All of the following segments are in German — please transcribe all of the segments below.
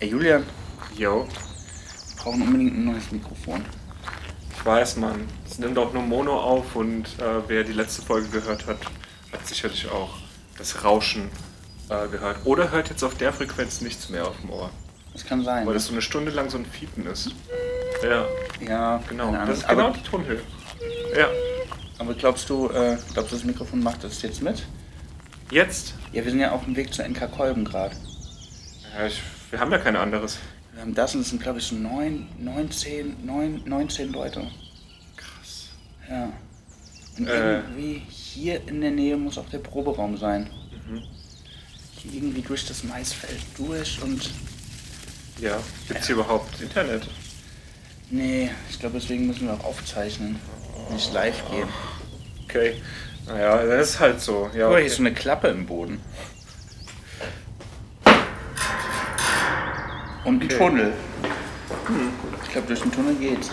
Ey, Julian, Jo, wir brauchen unbedingt ein neues Mikrofon. ich weiß, Mann. Es nimmt auch nur Mono auf und äh, wer die letzte Folge gehört hat, hat sicherlich auch das Rauschen äh, gehört. Oder hört jetzt auf der Frequenz nichts mehr auf dem Ohr. Das kann sein. Weil das so eine Stunde lang so ein Fiepen ist. Ja, ja, genau. Das ist genau aber, die Tonhöhe. Ja. aber glaubst du, äh, glaubst du, das Mikrofon macht das jetzt mit? Jetzt? Ja, wir sind ja auf dem Weg zur NK Kolben gerade. Ja, ich, wir haben ja kein anderes. Wir haben das und es sind, glaube ich, so neun, 19, neun, 19 Leute. Krass. Ja. Und Äh. irgendwie hier in der Nähe muss auch der Proberaum sein. Mhm. Hier irgendwie durch das Maisfeld durch und. Ja, gibt's hier überhaupt Internet? Nee, ich glaube, deswegen müssen wir auch aufzeichnen. Nicht live gehen. Okay. Naja, das ist halt so. Ja, Oh, okay. hier ist so eine Klappe im Boden. Und ein Okay. Tunnel. Ich glaube, durch den Tunnel geht's.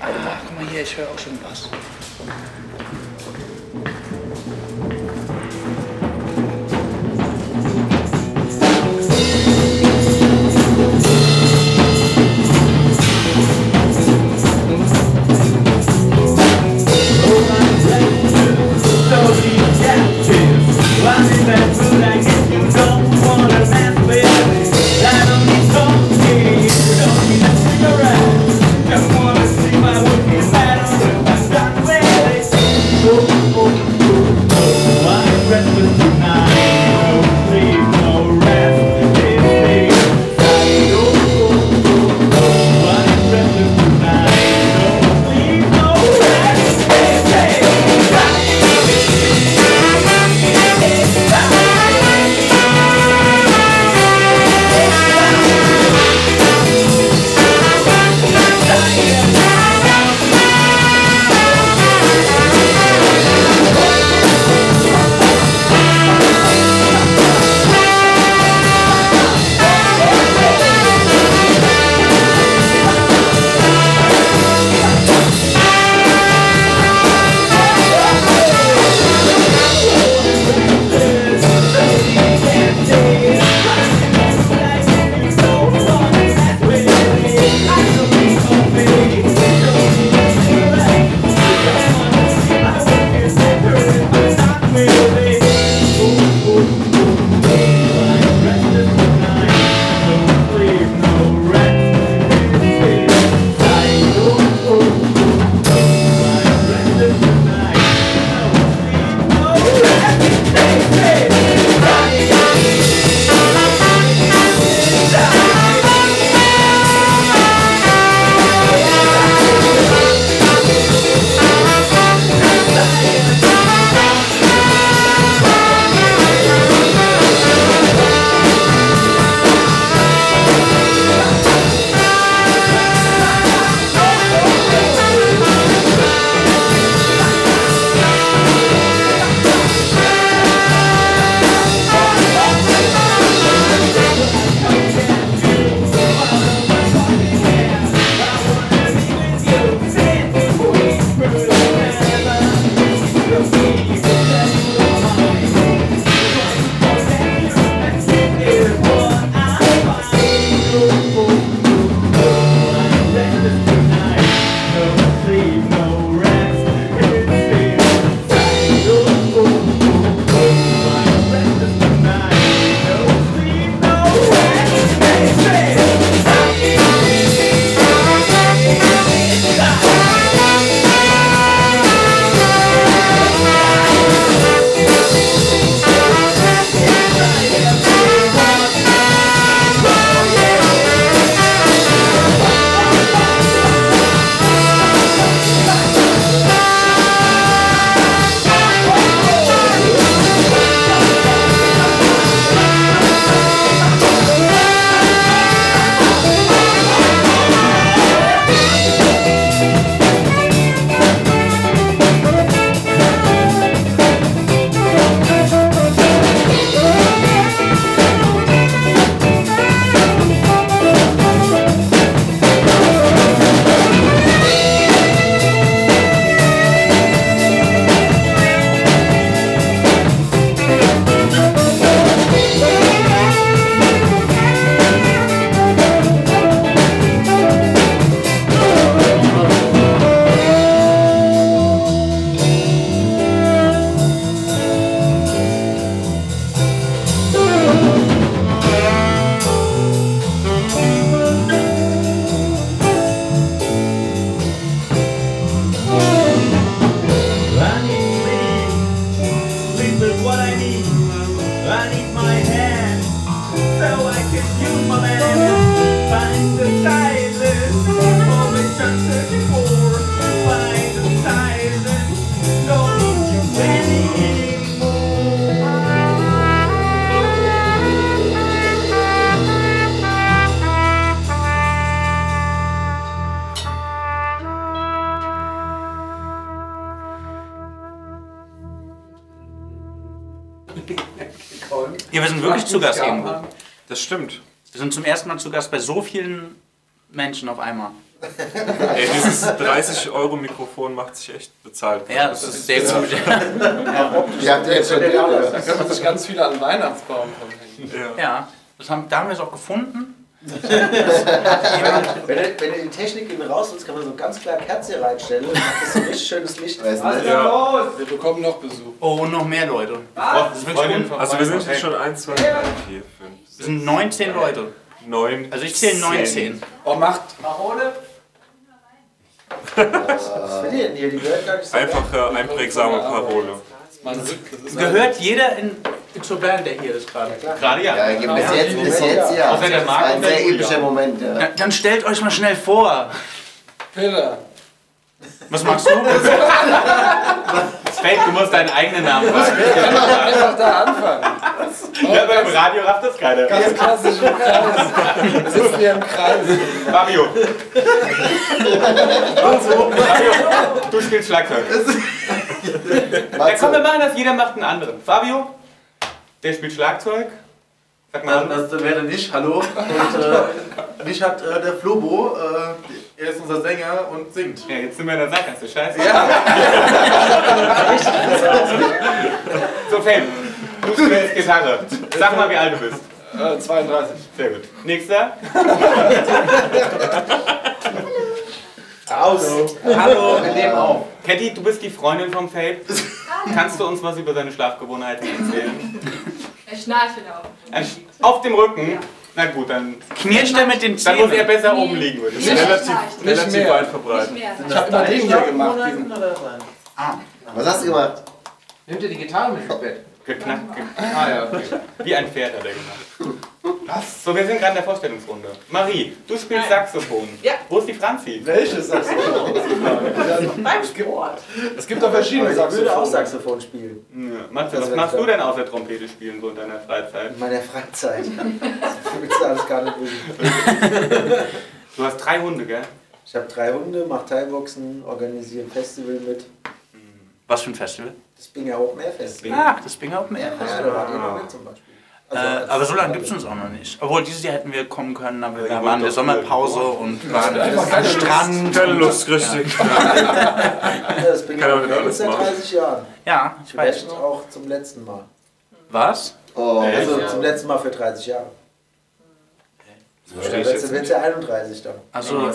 Ah, guck mal hier, ich höre auch schon was. Zu Gast irgendwo. Das stimmt. Wir sind zum ersten Mal zu Gast bei so vielen Menschen auf einmal. Ey, dieses 30-Euro-Mikrofon macht sich echt bezahlt. Ja, das ist sehr gut. Jetzt schon Da kann man sich ganz viele an den Weihnachtsbaum verhängen. Ja. Ja, das haben, da haben wir es auch gefunden. Wenn du, wenn du die Technik in rausholst, kann man so ganz klar Kerze reinstellen und macht das so ein richtig schönes Licht. Weißt du, das? Ja. Wir bekommen noch Besuch. Oh, und noch mehr Leute. Ist un- Also wir sind jetzt schon 1, 2, 3, 4, 5, es sind 19 Leute. 9. Also ich zähle 19. Oh, macht. Was will ihr denn hier? Die gehört gar nicht so Einfache, einprägsame Parole. Ist ist Gehört jeder in zur Band, der hier ist gerade? Gerade ja. Ja, bis jetzt, bis jetzt ja. Außer der Das Marc war ein der sehr epischer Moment, ja. Dann, dann stellt euch mal schnell vor. Peter. Was machst du? Fake, du musst deinen eigenen Namen sagen. Einfach da anfangen. Ja, beim Radio rafft das keiner. Ganz klassisch im Kreis. Wir sitzen hier im Kreis. Fabio. Fabio, du spielst Schlagzeug. Ja, komm, wir machen das. Jeder macht einen anderen. Fabio, der spielt Schlagzeug. Sag mal. Das, das wäre nicht, hallo. Und äh, mich hat äh, der Flobo, äh, er ist unser Sänger und singt. Ja, jetzt sind wir in der Sackgasse. Scheiße. so, Fame, du spielst Gitarre. Sag mal, wie alt du bist. Äh, 32. Sehr gut. Nächster. Aus. Hallo, wir nehmen auf. Catty, du bist die Freundin vom Fabe. Kannst du uns was über seine Schlafgewohnheiten erzählen? Er schnarcht wieder auf. Auf dem Rücken? Na gut, dann, Knirscht er mit den dann muss er Zähnen? besser Nee. oben liegen, würde ich sagen. Relativ, relativ mehr. weit verbreitet. mehr. Ich habe immer den hier gemacht. diesen- Was hast du gemacht? Nimmt ihr die Gitarre mit ins Bett? Geknackt, ge Ah ja, okay. wie ein Pferd hat er gemacht. Was? So, wir sind gerade in der Vorstellungsrunde. Marie, du spielst Saxophon. Ja. Wo ist die Franzi? Welches Saxophon? Beim Sport. Es gibt doch verschiedene Aber ich würde auch Saxophone. Saxophon spielen. Ja. Matze, was wär machst du denn außer Trompete spielen so in deiner Freizeit? In meiner Freizeit. Das willst du alles gar nicht wissen. Du hast drei Hunde, gell? Ich habe drei Hunde, mache Thai-Boxen, organisiere ein Festival mit. Was für ein Festival? Das Binger Open Air Festival. Ah, das Binger Open Air Ja, Festival. da wart ihr noch mit zum Beispiel. Äh, als- aber so lange gibt es uns auch noch nicht. Obwohl, dieses Jahr hätten wir kommen können, aber wir waren in der Sommerpause und waren am Strand. Keine und- Lust, richtig. Ja, das alles ist seit machen. 30 Jahren. Ja, ich weiß. Vielleicht auch zum letzten Mal. Was? Oh, Also zum letzten Mal für 30 Jahre. Ja, ich jetzt wird ja 31 dann. Also, Aber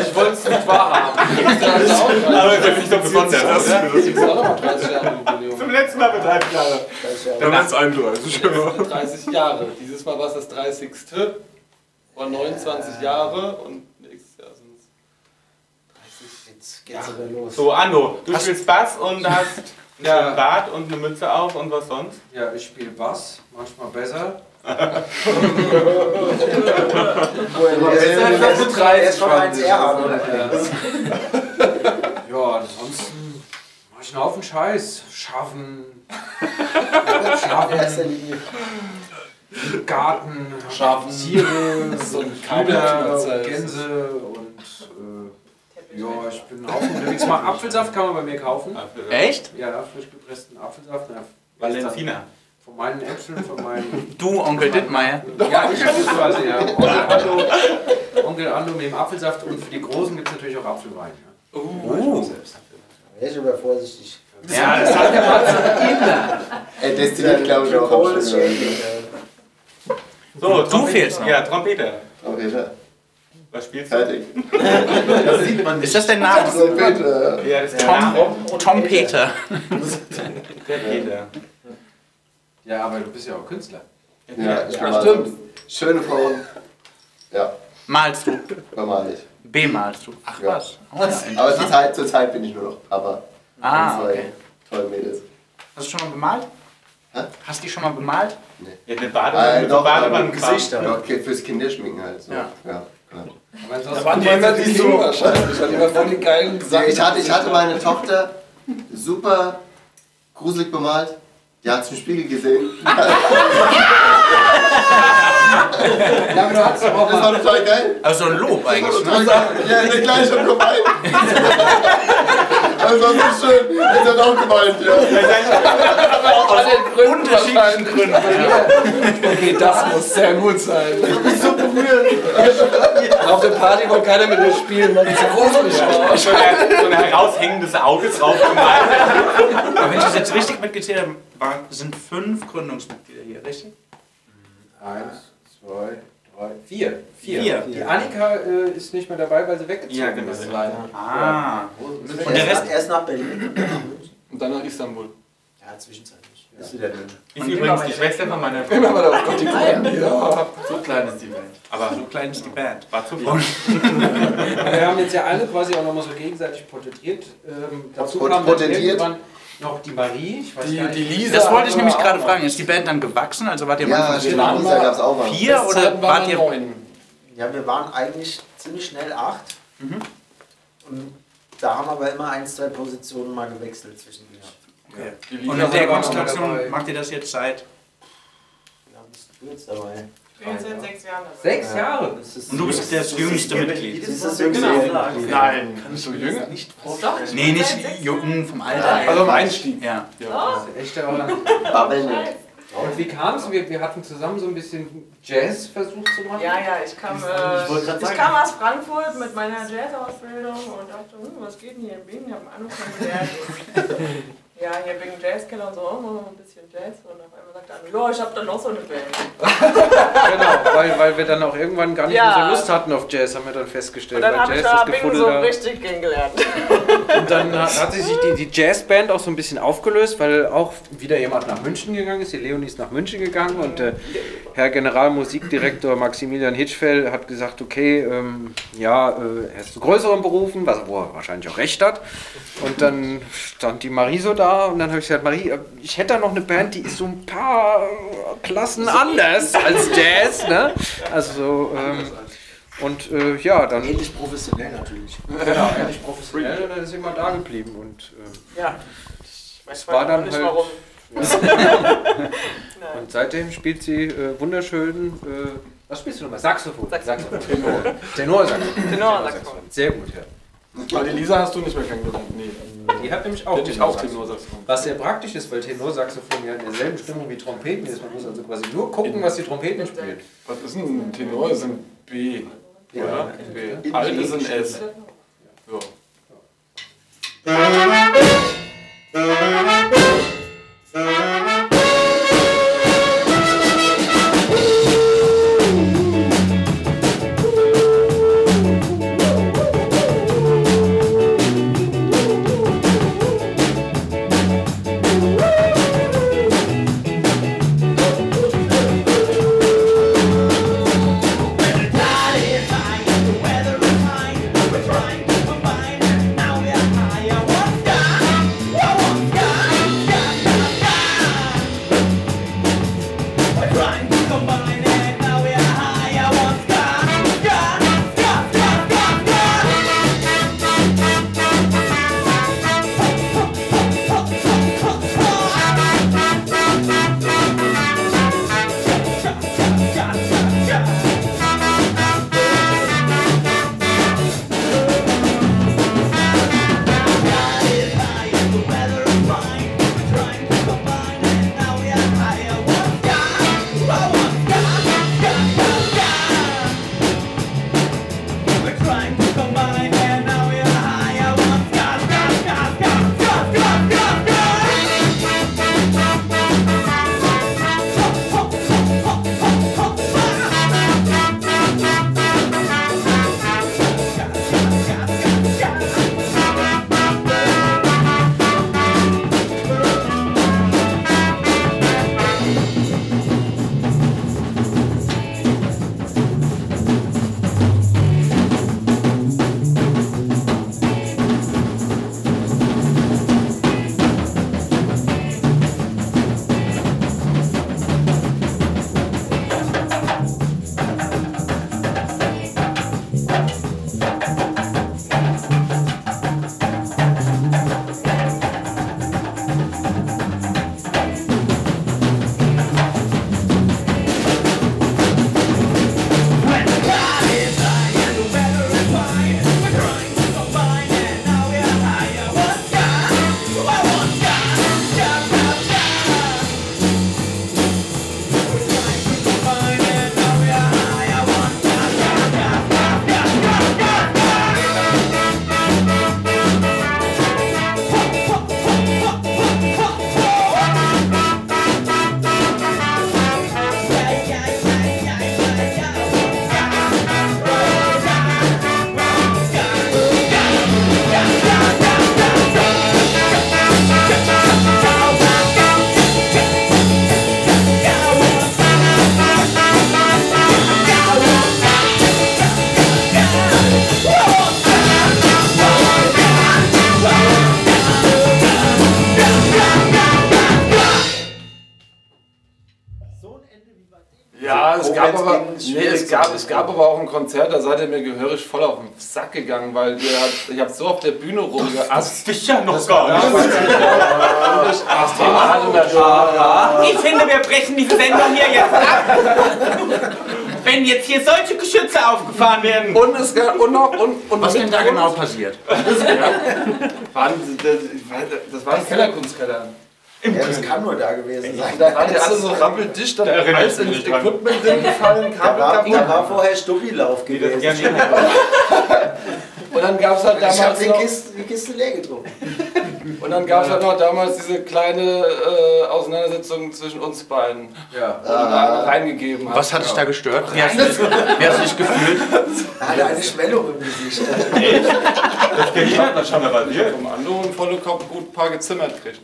ich wollte es nicht wahrhaben. Aber das ist nicht so besonders, Das ist das Das auch nochmal 30 Jahre Jubiläum. Zum letzten Mal mit 30 Jahre. 30 Jahre. Dann waren es 31. genau. 30 Jahre. Dieses Mal war es das 30. War 29 Jahre und nächstes Jahr sind es Jetzt geht's wieder los. So, Ando, du spielst Bass und hast Ja. einen Bart und eine Mütze auf und was sonst? Ja, ich spiele Bass, manchmal besser. Er ist er schon 1R haben, oder? Ja, ansonsten mache ich einen Haufen Scheiß. Schaffen, Schaffen. Garten, Schafen. Tiere, ein Hühner. Gänse und äh, ja, ich bin auch unterwegs. Mal Apfelsaft kann man bei mir kaufen. echt? Ja, frisch gepressten Apfelsaft. Ja, Valentina. Von meinen Äpfeln, von meinen Du, Onkel Dittmeier. Ja, ich bin quasi, ja. Onkel Ando, Onkel Ando mit dem Apfelsaft und für die Großen gibt es natürlich auch Apfelwein. Ja. Selbst. Er ist aber vorsichtig. Ja, das hat Er destilliert, glaube ich, auch. Kohl ist. So, Du fehlst noch. Ja, Trompete. Okay, ja. Was spielst du? Fertig. Ist das dein Name? Bitte. Ja, das ist der. Tom, Tom Peter. Der Peter. Ja, aber du bist ja auch Künstler. Ja, Ja, mal stimmt. Schöne Frauen. Ja, Malst du? normal nicht. B malst du? Ach Ja. was. Oh, ja, Aber zur Zeit, zur Zeit bin ich nur noch Papa. Ah, zwei okay. Tollen Mädels. Hast du schon mal bemalt? Hä? Hast du die schon mal bemalt? Ja, eine Badewanne Äh, mit doch. Gesichter. Ja, okay, fürs Kinderschminken halt. So. Ja. Ja, klar. Aber ansonsten Da waren die immer die so wahrscheinlich, immer voll geilen Ja, ich, hatte, ich hatte meine Tochter super gruselig bemalt. Hat zum Spiegel gesehen. Ja, aber du hast Das mal. war total geil. Also so ein Lob eigentlich, ne? Ja, der Kleine schon vorbei. Aber sonst ist schön. Jetzt Jens hat auch gemeint, ja. Aus Unterschiedlichen. Gründen. Okay, das muss sehr gut sein. So berührend. Auf der Party wollte keiner mit mir spielen, weil ich zu gruselig war. So ein, so ein heraushängendes Auge drauf gemalt. Aber wenn ich das jetzt richtig mitgezählt habe, war- sind fünf Gründungsmitglieder hier, richtig? Eins, zwei, drei, vier. Vier. Vier. Die Annika äh, ist nicht mehr dabei, weil sie weggezogen Ja, genau. ist. Ah. Und der Rest- erst nach Berlin und dann nach dann Istanbul. Ja, zwischenzeitlich. Ist wieder in München. Ist übrigens die Schwester von meiner Immer mal Gott, die Gründen. Ja. So klein ist die Welt. Aber so klein ist die Band. war zu voll. Wir haben jetzt ja alle quasi auch nochmal so gegenseitig porträtiert. Ähm, dazu Pot- kam dann potentiert. irgendwann noch die Marie. Ich weiß Die, gar die nicht. Lisa. Das wollte ich nämlich gerade fragen. Ist die Band dann gewachsen? Also wart ihr Ja, Lisa mal- gab es auch mal. vier oder waren wart wir ihr... neun. Ja, wir waren eigentlich ziemlich schnell acht. Mhm. Und da haben aber immer ein, zwei Positionen mal gewechselt zwischen den Okay. Die Lisa Und in der Konstellation macht ihr das jetzt seit... Ja, bist du jetzt dabei? Ich bin seit sechs Jahren dabei. Sechs Jahre. Das ist Und du bist das jüngste Mitglied. Das ist das jüngste Genau. Mitglied. Nein, nicht so jünger. Doch, ich Nee, nicht jung vom Alter. Also am Einstieg. Ja. Das ist echt der Babbeln. Und wie kam es? Wir, wir hatten zusammen so ein bisschen Jazz versucht zu machen. Ja, ja, ich kam, Ich äh, ich sagen. kam aus Frankfurt mit meiner Jazz-Ausbildung und dachte, hm, was geht denn hier in Bingen? Ich habe einen Anruf kennengelernt. Ja, hier Bingen Jazzkeller und so, machen wir ein bisschen Jazz. Und auf einmal sagt er, ja, ich habe dann noch so eine Band. Genau, weil, weil wir dann auch irgendwann gar nicht Ja. mehr so Lust hatten auf Jazz, haben wir dann festgestellt. Und dann weil habe ich da Gefuddel so richtig kennengelernt. Und dann hat, sich die, die Jazzband auch so ein bisschen aufgelöst, weil auch wieder jemand nach München gegangen ist. Die Leonie ist nach München gegangen und äh, Herr Generalmusikdirektor Maximilian Hitschfeld hat gesagt, okay, ähm, ja, äh, er ist zu größeren Berufen, was, wo er wahrscheinlich auch recht hat. Und dann stand die Marie so da und dann habe ich gesagt, Marie, äh, ich hätte da noch eine Band, die ist so ein paar Klassen anders als Jazz, ne? Also, ähm, und äh, ja, dann Ähnlich professionell natürlich. Genau, ehrlich professionell und dann ist immer da geblieben. Und, äh, Ja. Ich weiß war dann nicht halt- warum. und seitdem spielt sie äh, wunderschön. Äh, was spielst du nochmal? Saxophon. Saxophon. Tenor. Tenorsaxophon. Tenorsaxophon. Sehr gut, ja. Aber die Lisa hast du nicht mehr kennengelernt. Nee. Die hat nämlich auch Die ich auch Tenorsaxophon. Was sehr praktisch ist, weil Tenorsaxophon ja in derselben Stimmung wie Trompeten ist. Man muss also quasi nur gucken, was die Trompeten spielen. Was ist ein Tenor? Das ist ein B. Oder? B. Alt ist ein S. Ja. Konzert, da seid ihr mir gehörig voll auf den Sack gegangen, weil ihr habt, ich hab so auf der Bühne rumgeasst. Ich ja noch Das gar nicht. das. Ich finde, wir brechen diese Sendung hier jetzt ab. Wenn jetzt hier solche Geschütze aufgefahren werden. Und es gab und noch und, und Was denn da genau passiert? Waren, das, das war ein Kellerkunstkeller. Ja, das kann nur da gewesen sein. Da waren die alle so rappeldicht, dann erinnere alles ich nicht dran. Equipment drin gefallen, Da Kabel war, kaputt. da war vorher Stubbilauf gewesen. Und dann gab es halt Ich habe damals die noch, Kiste, die Kiste leer getrunken. Und dann gab's halt noch damals diese kleine äh, Auseinandersetzung zwischen uns beiden, Ja. wo du da reingegeben hast. Was hat dich da gestört? Wie hast du dich, wie hast du dich gefühlt? Er hatte eine Schwellung im Gesicht. Was haben wir passiert? Vom anderen volle Kopf gut ein paar gezimmert kriegt.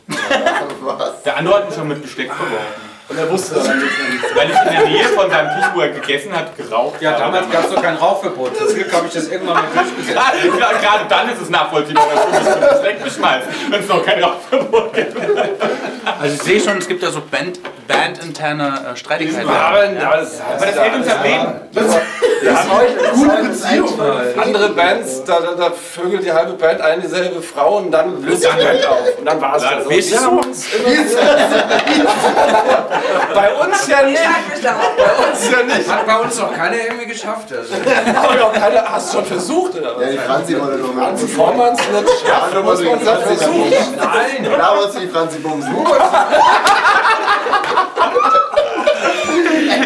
Was? Der andere hat mich schon mit Besteck verworfen. Und er wusste dann nichts mehr. Weil ich in der Nähe von seinem Tisch, wo er gegessen hat, geraucht Ja, habe. damals gab es doch kein Rauchverbot. Zum Glück habe ich das irgendwann mal durchgesetzt. Gerade, gerade, gerade dann ist es nachvollziehbar, dass du Besteck beschmeißt, wenn es noch kein Rauchverbot gibt. Also ich sehe schon, es gibt da so Band, bandinterne äh, Streitigkeiten. Aber das, Aber das hält uns am Leben. Wir haben heute gute Beziehung. andere Bands, da, da, da vögelt die halbe Band eine dieselbe Frau und dann löst die Band auf. Und dann war es das. Ist Wir das uns immer Bei uns ja nicht. Bei uns ja nicht. Hat bei uns noch keiner irgendwie geschafft. Also. Aber doch keine, hast du schon versucht, oder Ja, die was? Franzi wollte doch mal. Franzi Vormanns nicht schaffen, muss man sagen, versucht. Nein! Da wolltest du die Franzi bumsen.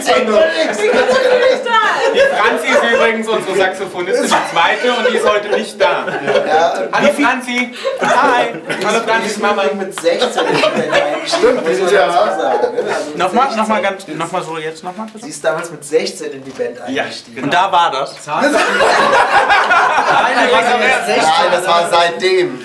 Nichts. Die Franzi ist übrigens unsere Saxophonistin, die zweite, und die ist heute nicht da. Ja, Hallo Franzi! Hi! Hallo Franzis Mama! mit 16 in die Band eingestimmt, muss man Ja. sagen. ne? Also Nochmal, nochmal ganz, nochmal so jetzt nochmal Sie ist damals mit 16 in die Band eingestiegen. Und da war das. Nein, das war seitdem.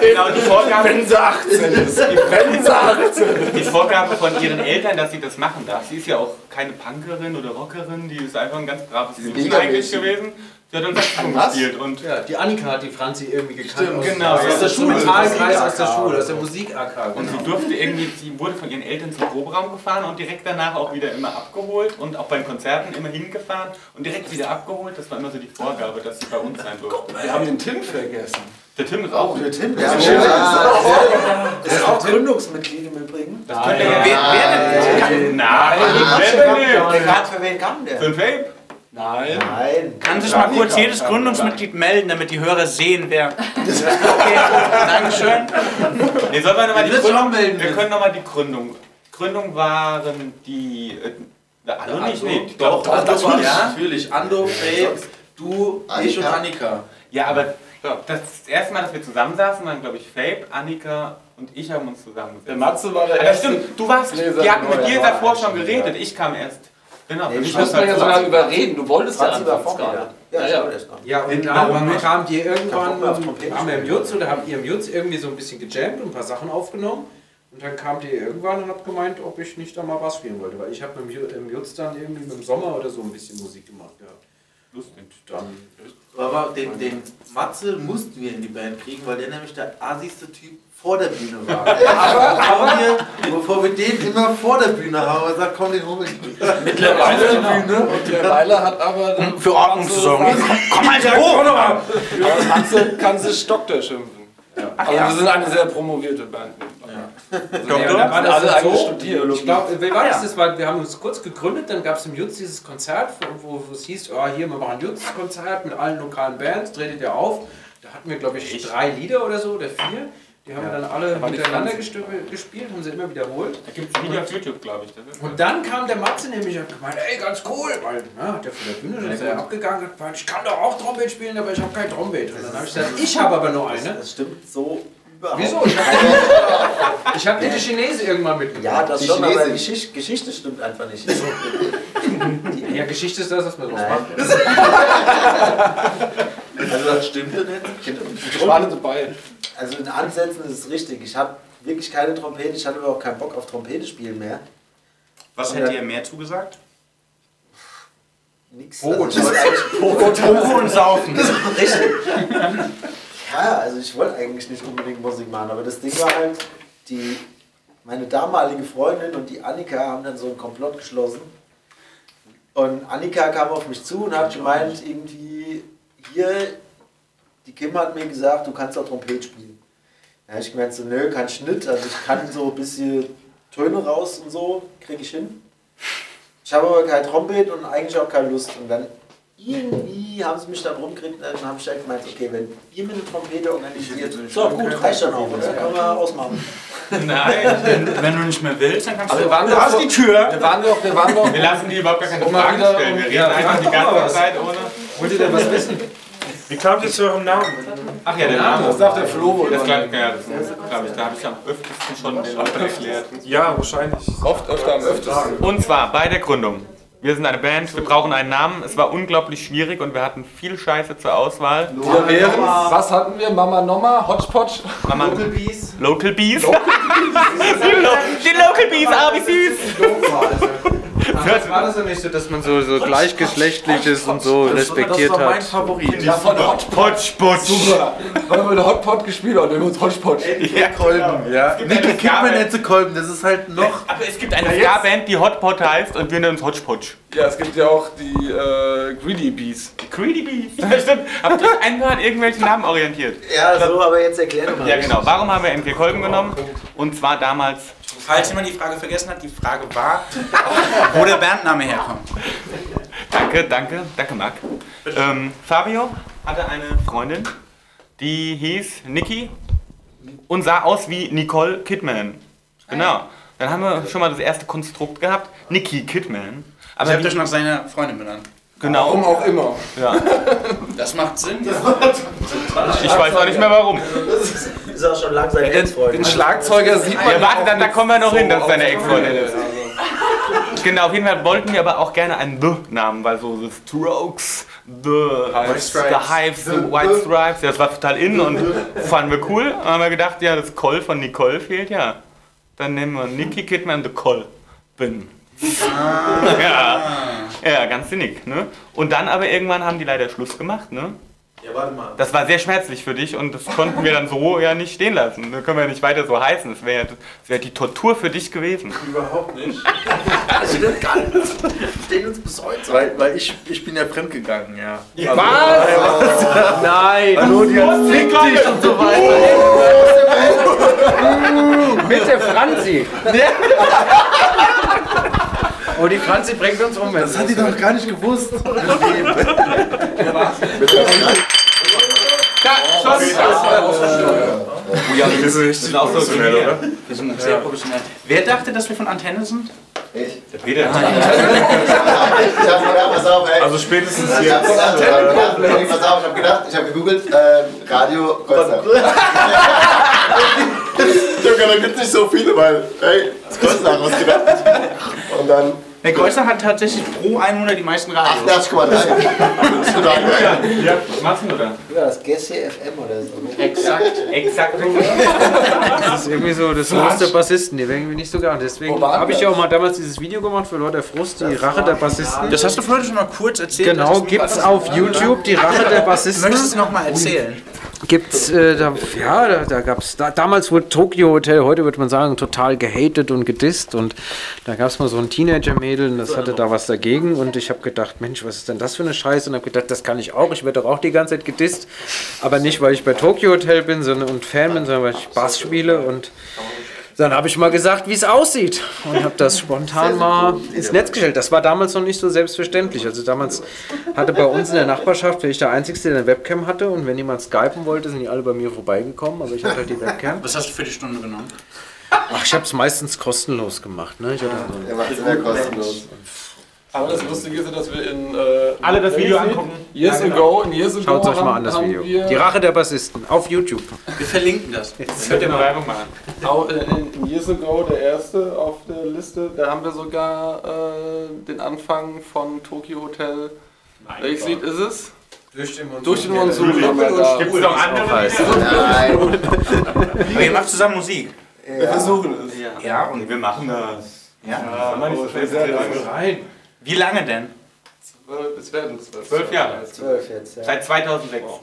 Genau, die Vorgabe, Wenn sie 18 ist. Wenn sie 18 die Vorgabe von ihren Eltern, dass sie das machen darf. Sie ist ja auch keine Punkerin oder Rockerin, die ist einfach ein ganz braves Mädchen eigentlich Mädchen. gewesen. Sie hat dann Saxophon gespielt und Ja, die Annika hat die Franzi irgendwie gekannt. aus, genau, Aus ja. der Schulmentalkreis aus der. Schule, aus der Musik-AK. Und sie durfte irgendwie, sie wurde von ihren Eltern zum Proberaum gefahren und direkt danach auch wieder immer abgeholt und auch bei Konzerten immer hingefahren und direkt wieder abgeholt. Das war immer so die Vorgabe, dass sie bei uns sein durfte. Wir haben den Tim vergessen. Der Tim ist auch. Der Tim, ja. ja. Ist auch Gründungsmitglied im. Das könnte ja wer, wer denn? Nein, wer denn? Gerade für wen kam der? Für ein Vape? Nein. Nein. Kann sich mal kurz jedes Gründungsmitglied melden, damit die Hörer sehen, wer. Okay, Dankeschön. Nee, sollen wir nochmal die Gründung? Wir können nochmal die Gründung. Gründung waren die. Äh, alle nicht, nee. Doch, doch, doch, natürlich. Ando, Faye, du, ich und. Annika. Ja, aber das erste Mal, dass wir zusammensaßen, waren, glaube ich, Fabe, Annika und ich haben uns zusammengesetzt. Der Matze war der Aber erste. stimmt, du warst, Gläser die hatten mit dir davor schon geredet, ich kam erst. Genau, Nee, ich mich Du musst war mir ja so halt lange überreden. Du wolltest ja anfangs gerade. Ja, Ja, ja. Ja, und dann kamt ihr irgendwann, waren wir im Jutz oder habt ihr im Jutz irgendwie so ein bisschen gejammt und ein paar Sachen aufgenommen. Und dann kamt ihr irgendwann und habt gemeint, ob ich nicht da mal Bass spielen wollte. Weil ich habe im Jutz dann irgendwie im Sommer oder so ein bisschen Musik gemacht gehabt. Lustig. Dann Aber den, den Matze mussten wir in die Band kriegen, weil der nämlich der assigste Typ vor der Bühne war. aber, aber wir, bevor wir den immer vor der Bühne haben, haben wir gesagt, komm, den holen wir Mittlerweile, mittlerweile hat aber der Für Ordnung zu sorgen. Komm, komm mal hoch! Matze kann sich Doktor schimpfen. Aber wir sind eine sehr promovierte Band. Ja, und dann war das alle eigentlich so, studiert. Ich glaube, war das? das war, wir haben uns kurz gegründet, dann gab es im Jutz dieses Konzert, wo, wo es hieß, oh, hier, wir machen ein Jutz-Konzert mit allen lokalen Bands, tretet ihr auf. Da hatten wir, glaube ich, drei Lieder oder so, oder vier. Die haben wir dann alle miteinander gespielt, haben sie immer wiederholt. Da gibt es Video auf YouTube, glaube ich. Und dann kam der Matze nämlich und hat gemeint, ey, ganz cool, weil na, hat der von der Bühne schon ist er abgegangen und hat ich kann doch auch Trompet spielen, aber ich habe kein Trompet. Und dann habe ich gesagt, ich habe aber nur eine. Das stimmt so überhaupt Wieso? nicht. Ich habe dir die Chinese irgendwann mitgebracht. Ja, das Die schon, aber die Chinesin. Geschichte, Geschichte stimmt einfach nicht. Ja, Geschichte ist das, was man draus macht. Also das stimmte nicht. Ich war nicht dabei. Also in Ansätzen ist es richtig. Ich habe wirklich keine Trompete, ich hatte aber auch keinen Bock auf Trompete spielen mehr. Was hätte ihr mehr zugesagt? Nix. Boot. Also eigentlich Tofu und Saufen. Richtig. Ja, also ich wollte eigentlich nicht unbedingt Musik machen, aber das Ding war halt, die meine damalige Freundin und die Annika haben dann so einen Komplott geschlossen. Und Annika kam auf mich zu und hat gemeint, irgendwie, hier, die Kim hat mir gesagt, du kannst auch Trompet spielen. Da habe ich gemeint, so, nö, kann ich nicht. Also ich kann so ein bisschen Töne raus und so, kriege ich hin. Ich habe aber kein Trompet und eigentlich auch keine Lust. Und dann irgendwie haben sie mich dann rumgekriegt und dann habe ich dann gemeint, okay, wenn ihr mit einer Trompete organisiert, so gut, reicht dann auch, oder? Können wir ausmachen. Nein, wenn, wenn du nicht mehr willst, dann kannst Aber du. wir waren doch die Tür. Wir waren doch, wir waren doch. Wir lassen die überhaupt gar keine Fragen wieder stellen. Wir reden ja, einfach die ganze was. Zeit ohne. Wollt ihr denn was wissen? Wie kam ihr zu eurem Namen? Ach ja, der Name. Das sagt der Flo. Das glaubt ja, das glaube ich, da habe ich am öftesten schon den Leuten erklärt. Ja, wahrscheinlich. Oft, öfter am öftesten. Und zwar bei der Gründung. Wir sind eine Band, wir brauchen einen Namen. Es war unglaublich schwierig und wir hatten viel Scheiße zur Auswahl. Wir wären, was hatten wir? Mama Noma, Hodgepodge. Mama, Local Bees. Local Bees. die, Lo die Local Bees, ah, wie süß. Das war das ja nicht so, dass man so, so gleichgeschlechtliches und so respektiert Das war mein hat. Favorit. Ja, von Hodgepodge. Potsch, Super. Weil wir mit Hotpot gespielt haben, wir haben uns Hodgepodge. Ja, Kolben, ja. eine Kidman sie Kolben, das ist halt noch. Aber es gibt eine Ska-Band, die Hotpot heißt und wir nennen uns Hodgepodge. Ja, es gibt ja auch die äh, Greedy Bees. Greedy Bees. Ja, stimmt. Habt ihr euch einfach an irgendwelchen Namen orientiert? Ja, so, aber jetzt erklär doch mal. Ja, genau. Warum haben wir MG Kolben genommen? Und zwar damals. Falls jemand die Frage vergessen hat, die Frage war, wo der Bandname herkommt. Danke, danke, danke, Marc. Ähm, Fabio hatte eine Freundin, die hieß Niki und sah aus wie Nicole Kidman. Genau. Dann haben wir schon mal das erste Konstrukt gehabt, Niki Kidman. Ich Aber habe wie, dich nach seiner Freundin benannt. Warum genau, auch immer. ja. Das macht Sinn. Ich weiß auch nicht mehr warum. Ist auch schon lang sein Ex-Freund. Den Schlagzeuger sieht man Ja, warte, dann, da kommen wir noch so hin, dass es seine Ex-Freundin ist. Genau, auf jeden Fall wollten wir aber auch gerne einen The-Namen, weil so The Strokes, The, Hives. the Hives, The White Stripes, das war total in und fanden wir cool. Dann haben wir gedacht, ja, das Col von Nicole fehlt ja. Dann nehmen wir Nicky Kidman The Col. Bin. Ja. ja, ganz sinnig. Ne? Und dann aber irgendwann haben die leider Schluss gemacht. Ne? Ja, warte mal. Das war sehr schmerzlich für dich und das konnten wir dann so ja nicht stehen lassen. Da können wir nicht weiter so heißen. Das wäre das wär die Tortur für dich gewesen. Überhaupt nicht. Stehen uns bis heute. Weil, weil ich, ich bin ja fremdgegangen, ja. Was? Nein! Hallo, die hat fick dich und so weiter. Mit der Franzi! Oh, die Franzi bringt uns um. Das hat die doch gar nicht gewusst. Ja, wir sind richtig professionell, oder? Wir sind sehr professionell. Wer dachte, dass wir von Antenne sind? Ich. Der Peter. Ich hab gedacht, pass auf, ey. Also spätestens Ich hab jetzt. gedacht, äh, pass auf, ich hab gedacht, ich hab gegoogelt, äh, Radio Kreuzberg. gedacht, da gibt's nicht so viele, weil, ey, das Kreuzberg ausgedacht. Und dann Der Kreuzer hat tatsächlich pro Einwohner die meisten Radios. 88,3. Das ist total geil. Ja, machst du oder? Ja, das Gessi FM oder so. Exakt. Exakt. Das ist irgendwie so das Los der Bassisten, die werden irgendwie nicht so gern. Deswegen habe ich wir? ja auch mal damals dieses Video gemacht für Leute Frust, die Rache der Bassisten. Das hast du vorhin schon mal kurz erzählt. Genau, Das ist- gibt's auf YouTube, die Rache der Möchtest du Bassisten. es nochmal erzählen? Gibt's, äh, da, ja, da, da gab's, da, damals wurde Tokyo Hotel, heute würde man sagen, total gehatet und gedisst und da gab's mal so ein Teenager-Mädel und das hatte da was dagegen und ich habe gedacht, Mensch, was ist denn das für eine Scheiße? Und habe gedacht, das kann ich auch, ich werde doch auch die ganze Zeit gedisst, aber nicht, weil ich bei Tokyo Hotel bin sondern, und Fan bin, sondern weil ich Bass spiele und dann habe ich mal gesagt, wie es aussieht und habe das spontan mal ins Netz gestellt. Das war damals noch nicht so selbstverständlich. Also damals hatte bei uns in der Nachbarschaft, war ich der Einzige, der eine Webcam hatte und wenn jemand skypen wollte, sind die alle bei mir vorbeigekommen, aber ich hatte halt die Webcam. Was hast du für die Stunde genommen? Ach, ich habe es meistens kostenlos gemacht. Ne? Ich hatte so Der macht immer kostenlos. Aber das Lustige ist ja, dass wir in. Äh, Alle das Video angucken. Years ago, in Years ago. Schaut euch mal an, das Video. Die Rache der Bassisten auf YouTube. Wir verlinken das. Könnt ihr mal Werbung machen. Auch in, in Years Ago, der erste auf der Liste, da haben wir sogar äh, den Anfang von Tokyo Hotel. Welches Lied ist es? Durch den Monsun. Durch den Monsun. da. Gibt es noch andere? Nein. Aber ihr macht zusammen Musik. Wir versuchen es. Ja, und Wir machen das. ja. Rein. Wie lange denn? Es werden zwölf. Zwölf Jahre. Zwölf jetzt, ja. Seit 2006. Auch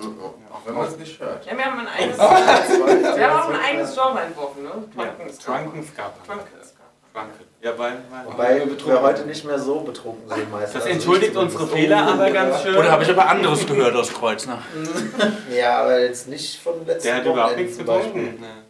wenn man es nicht hört. Ja, wir haben ein eigenes. Wir haben auch ein eigenes Genre entworfen, ne? Drunken Ska. Drunken Ska. Ja, weil, weil Wobei wir heute nicht mehr so betrunken sind meistens. das Also entschuldigt unsere. Fehler aber ganz schön. Oder habe ich aber anderes gehört aus Kreuznach? Ja, aber jetzt nicht von letzten Der hat überhaupt Wochenende nichts zum Beispiel. getrunken.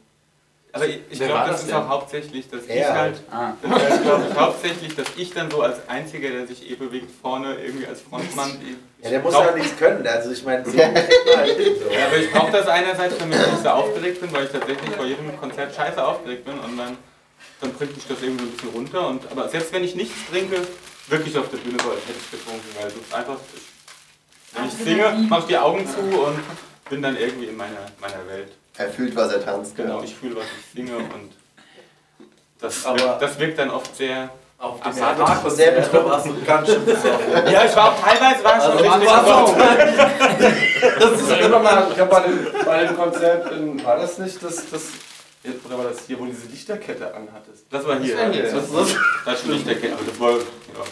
Aber ich, ich glaube, das das ist denn? auch hauptsächlich, dass ich Er halt. Ah. Das ich, hauptsächlich, dass ich dann so als Einziger, der sich eh bewegt, vorne irgendwie als Frontmann. Ich Ja, der muss ja nichts können. Also ich meine, so. Ja, aber ich brauche das einerseits, damit ich nicht so aufgeregt bin, weil ich tatsächlich vor jedem Konzert scheiße aufgeregt bin und dann, dann bringt mich das irgendwie so ein bisschen runter. Und, aber selbst wenn ich nichts trinke, wirklich auf der Bühne so, als hätte ich getrunken, weil es ist einfach, ich, wenn ich singe, mache ich die Augen zu und bin dann irgendwie in meiner, meiner Welt. Er fühlt, was er tanzt. Genau, ich fühle, was ich singe und das, Aber- wirkt, das wirkt dann oft sehr. Auf dem Ja, Hardcore sehr sehr betrunken. warst du ganz schön besoffen. Ja, ich war auch teilweise war ich schon Also, war besoffen. Das ist immer mal, ich habe bei dem, bei dem Konzert, in, war das nicht das, das, oder war das hier, wo du diese Lichterkette anhattest? Das war hier. war hier. Das, das, das stimmt nicht der Kind, aber das war, ja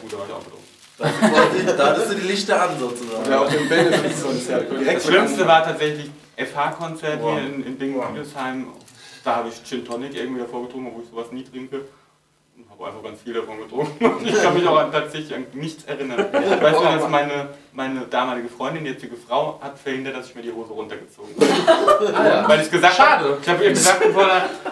gut, da war ich auch betrunken. Da hattest du die Lichter an sozusagen. Ja, auf dem Benefits-Konzert. Das Schlimmste war tatsächlich FH-Konzert Wow. hier in, in Bingen-Hildesheim. Da habe ich Gin Tonic irgendwie davor getrunken, obwohl ich sowas nie trinke. Und habe einfach ganz viel davon getrunken. Und ich kann mich auch an, tatsächlich an nichts erinnern. Ich weiß nur, dass meine, meine damalige Freundin, jetzige Frau, hat verhindert, dass ich mir die Hose runtergezogen habe. Weil ich gesagt habe, ich habe ihr gesagt,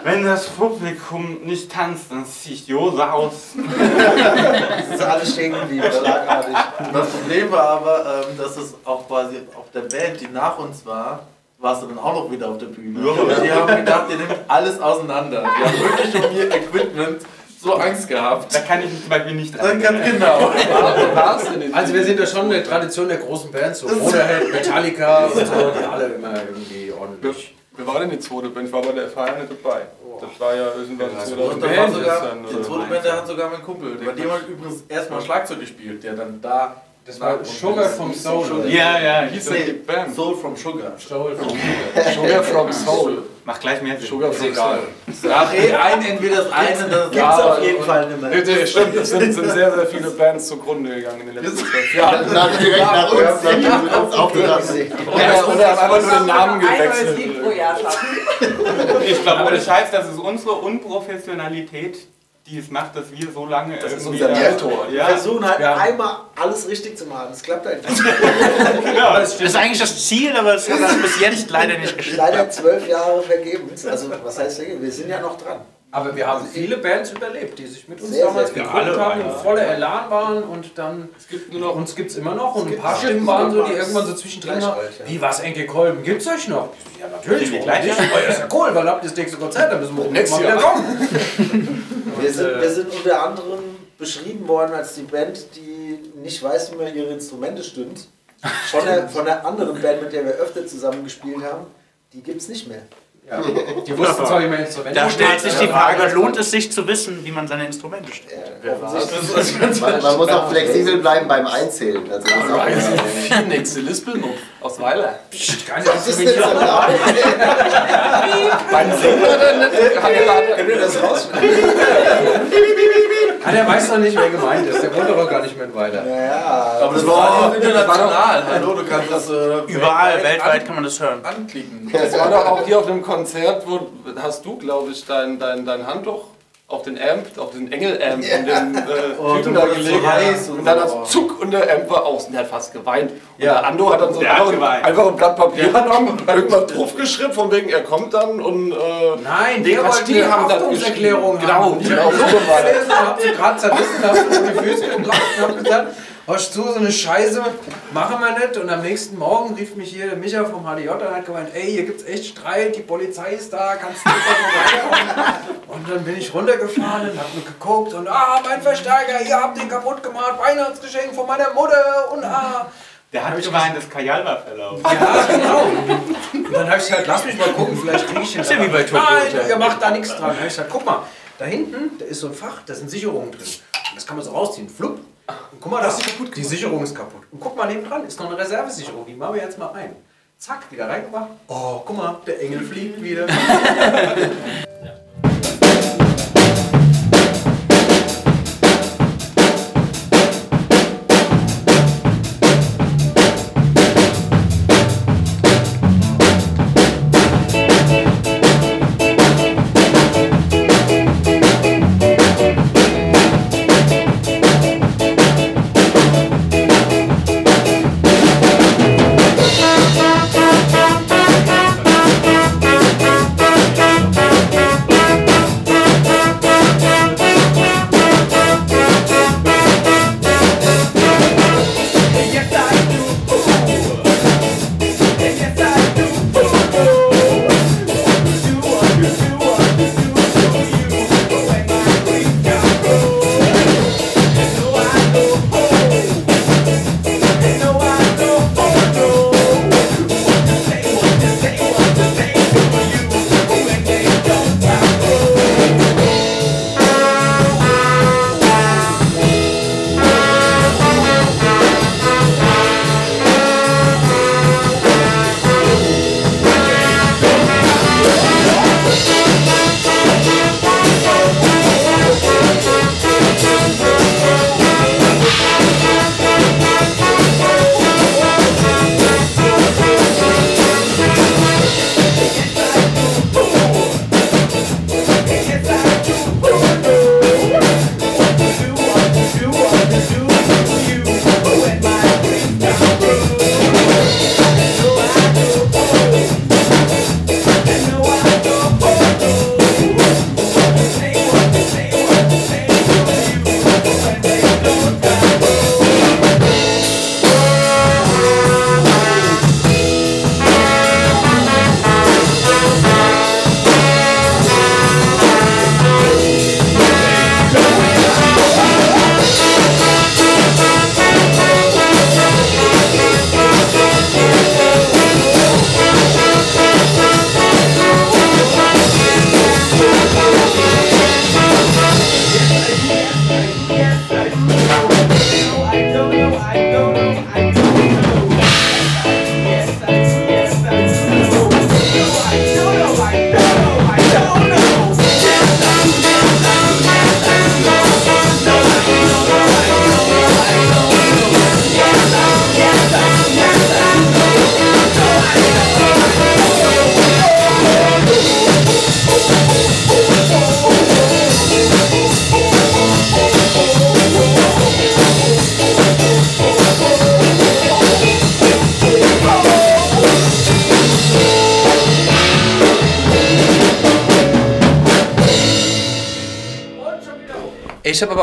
wenn das Publikum nicht tanzt, dann ziehe ich die Hose aus. Das ist alles stehen geblieben, schlagartig. Das Problem war aber, ähm, dass es auch quasi auf der Band, die nach uns war, warst du dann auch noch wieder auf der Bühne. Ja. Und die haben gedacht, ihr nehmt alles auseinander. Die haben wirklich um ihr Equipment so Angst gehabt. Da kann ich mich zum Beispiel nicht Dann ganz genau. Also wir sind ja schon eine Tradition der großen Bands, so Motorhead, Metallica und so, die alle immer irgendwie ordentlich. Wer war denn die zweite Band? Ich war bei der FH nicht dabei. Das war ja irgendwann Und 2000 da war sogar, dann, die oder? zweite Band, da hat sogar mein Kumpel, bei dem hat übrigens erstmal Schlagzeug gespielt, der dann da. Das war Sugar from Soul. Ja, ja, hieß das die Band. Soul from Sugar. Soul from Sugar from Soul. Macht gleich mehr Sinn. Sugar from Soul. Ach, eh, ein, entweder das eine, das Gibt's auf jeden Fall nicht mehr. Nee, stimmt, es sind, sind sehr, sehr viele Bands zugrunde gegangen in den letzten zwölf Jahren. Nach, direkt nach uns. Oder, oder haben einfach nur den Namen gewechselt. Ich glaube, ohne Scheiß, das ist unsere Unprofessionalität, die es macht, dass wir so lange. Das ist unser da- Motor. Wir Ja, versuchen halt Ja. einmal alles richtig zu machen. Es klappt einfach nicht. ja. Das ist eigentlich das Ziel, aber es hat das bis jetzt leider nicht geschafft. Leider zwölf Jahre vergebens. Also, was heißt vergebens? Wir sind ja noch dran. Aber wir haben viele Bands überlebt, die sich mit uns Sehr, damals sehr viele. haben und voller Elan waren und dann Es gibt nur noch uns gibt es immer noch und ein gibt- paar es gibt Stimmen waren so, die irgendwann so was zwischendrin waren. Wie was Enke Kolben? Gibt's euch noch? Ja natürlich, warum gleich, nicht? Ja, ist ja cool, weil habt ihr das nächste Konzert, dann müssen wir Nächstes mal wieder Jahr. kommen. Wir sind, äh, wir sind unter anderem beschrieben worden als die Band, die nicht weiß, wie man ihre Instrumente stimmt. Von der, von der anderen Band, mit der wir öfter zusammen gespielt haben, die gibt es nicht mehr. Ja. Die wussten zwar, wie man Instrumente Da stellt sich die Frage, lohnt es sich zu wissen, wie man seine Instrumente stellt? Äh, offensichtlich. Man, man muss auch flexibel bleiben beim Einzählen. Also das ist auch, die nächste Lispel noch aus Weiler. Psst, keine Das ist nicht so. Beim Singen oder nicht? Er Können wir das rausschneiden? Ah, der weiß noch nicht, wer gemeint ist. Der wohnt doch gar nicht mehr weiter. Naja. Aber das war- war das war international. Hallo, du kannst das äh, Überall, weltweit kann man das hören. anklicken. Das war doch auch hier auf dem Konzert, wo hast du, glaube ich, dein, dein, dein Handtuch auf den Amp, auf den Engel-Amp von dem äh, Oh, Typen du da so gelegt. heiß und und dann so. hat Zuck und der Amp war aus und der hat fast geweint. Und Ja. der Ando hat dann so hat einfach, ein Blatt Papier genommen, hat irgendwas draufgeschrieben, von wegen, er kommt dann und. Äh, Nein, der wollte die haben haben. Genau, Ich genau, so war das. gelesen, hab sie gerade zerrissen, sie vor die Füße gebracht und hab gesagt, hörst du, so eine Scheiße machen wir nicht. Und am nächsten Morgen rief mich hier der Micha vom HDJ und hat gemeint, ey, hier gibt's echt Streit, die Polizei ist da, kannst du nicht vorbeikommen? Und dann bin ich runtergefahren und hab mir geguckt und ah, mein Verstärker, ihr habt den kaputt gemacht, Weihnachtsgeschenk von meiner Mutter und ah. Der hat gemeint, das Kajal war verlaufen. Ja, genau. Und dann habe ich gesagt, lass mich mal gucken, vielleicht kriege ich den. Ist ja wie bei Tokyo Nein, ihr macht da nichts dran. Dann habe ich gesagt, guck mal, da hinten, da ist so ein Fach, da sind Sicherungen drin. Und das kann man so rausziehen. Flupp. Und guck mal, das die Sicherung ist kaputt. Und guck mal, neben dran ist noch eine Reservesicherung. Die machen wir jetzt mal ein. Zack, wieder reingemacht. Oh, guck mal, der Engel fliegt wieder.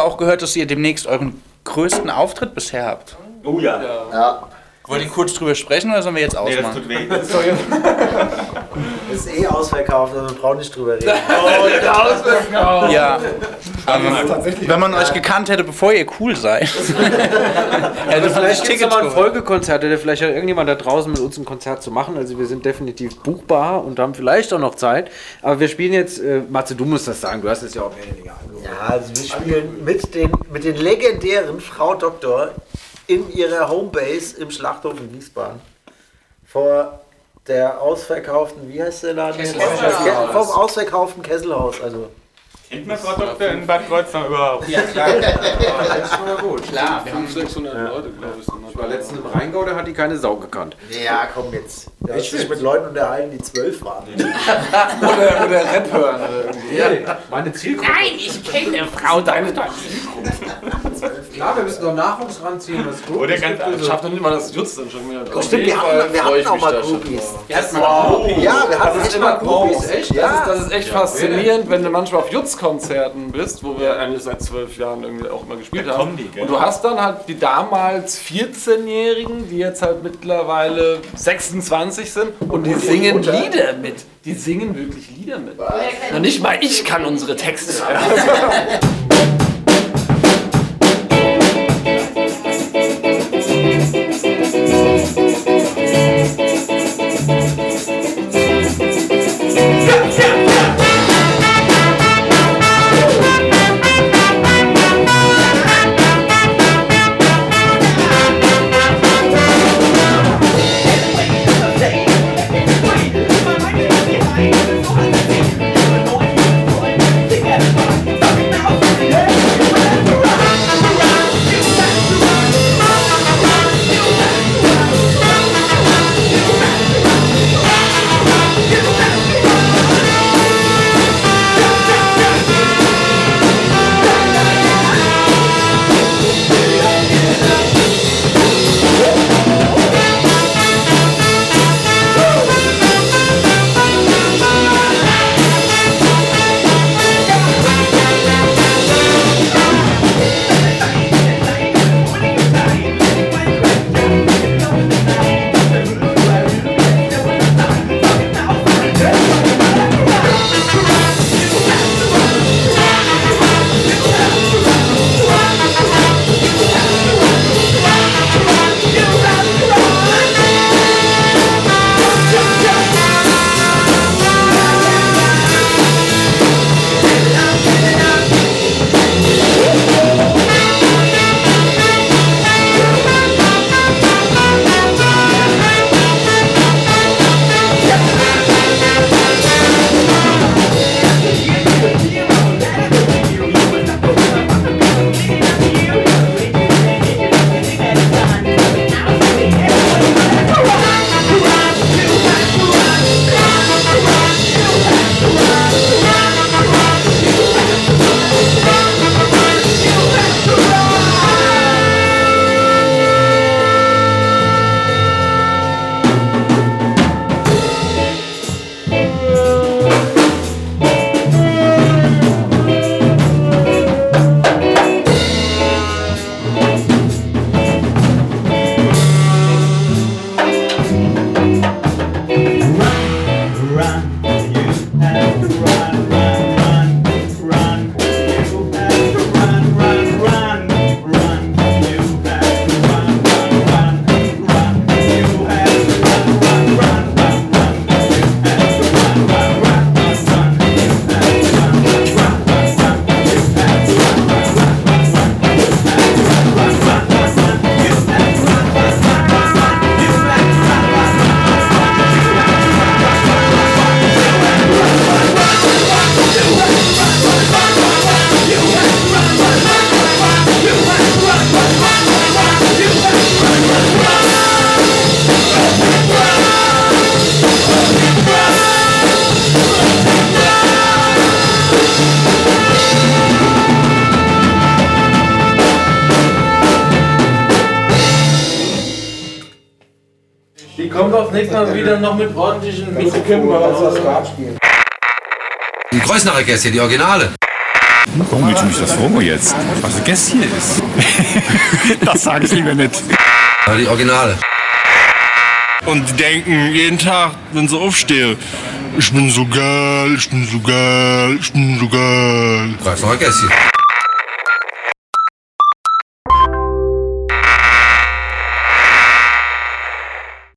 aber auch gehört, dass ihr demnächst euren größten Auftritt bisher habt. Oh ja. Ja, Wollt ihr kurz drüber sprechen oder sollen wir jetzt Nee, das ausmachen? tut weh. ist eh ausverkauft, also wir brauchen nicht drüber reden. ja. Aber wenn man euch gekannt hätte, bevor ihr cool seid, hätte man sich Vielleicht gibt es mal ein. Folgekonzert oder vielleicht hat irgendjemand da draußen mit uns ein Konzert zu machen. Also wir sind definitiv buchbar und haben vielleicht auch noch Zeit. Aber wir spielen jetzt, äh, Matze, du musst das sagen, du hast es ja auch mehr oder weniger angehört. Ja, also wir spielen mit den, mit den legendären Frau Doktor in ihrer Homebase im Schlachthof in Wiesbaden. Vor der ausverkauften, wie heißt der Laden? Kesselhaus. Vom ausverkauften Kesselhaus. Also Kennt man Frau Doktor in Bad Kreuznach überhaupt? Ja, klar. das ist schon mal gut. Klar, 500, 600 Leute, glaube ich. Ich war letztens im Rheingau, da hat die keine Sau gekannt. Ja, komm jetzt. Hast du dich mit Leuten unterhalten, die zwölf waren. Oder, oder Rap hören oder irgendwie. Ja, meine Zielgruppe. Nein, ich kenne Frau Doktor. Klar, wir müssen doch Nachwuchs ranziehen, was gut. Oder Es ganz also- Ich schaffe noch nicht mal das Jutz dann schon wieder. Auf Stimmt, jeden wir Fall hatten, wir hatten auch mich mal da schon Groupies. drauf. Ja, wir hatten Das ist echt immer mal Groupies. Groupies, echt? Ja. Das ist, das ist echt faszinierend, wenn du manchmal auf Jutz-Konzerten bist, wo wir eigentlich seit zwölf Jahren irgendwie auch immer gespielt haben. kommen die, gell? Und du hast dann halt die damals 14-Jährigen, die jetzt halt mittlerweile 26 sind und die singen Lieder mit. Die singen wirklich Lieder mit. Und nicht mal ich kann unsere Texte. Die Mal wieder noch mit ordentlichen Können wir Mikrofonen. was Skat spielen. Die Kreuznacher Gäste, die Originale. Warum willst du mich das fragen jetzt? Was ein Gast hier ist? das sage ich lieber nicht. Ja, die Originale. Und die denken jeden Tag, wenn sie aufstehen, ich bin so geil, ich bin so geil, ich bin so geil. Ein Gässchen.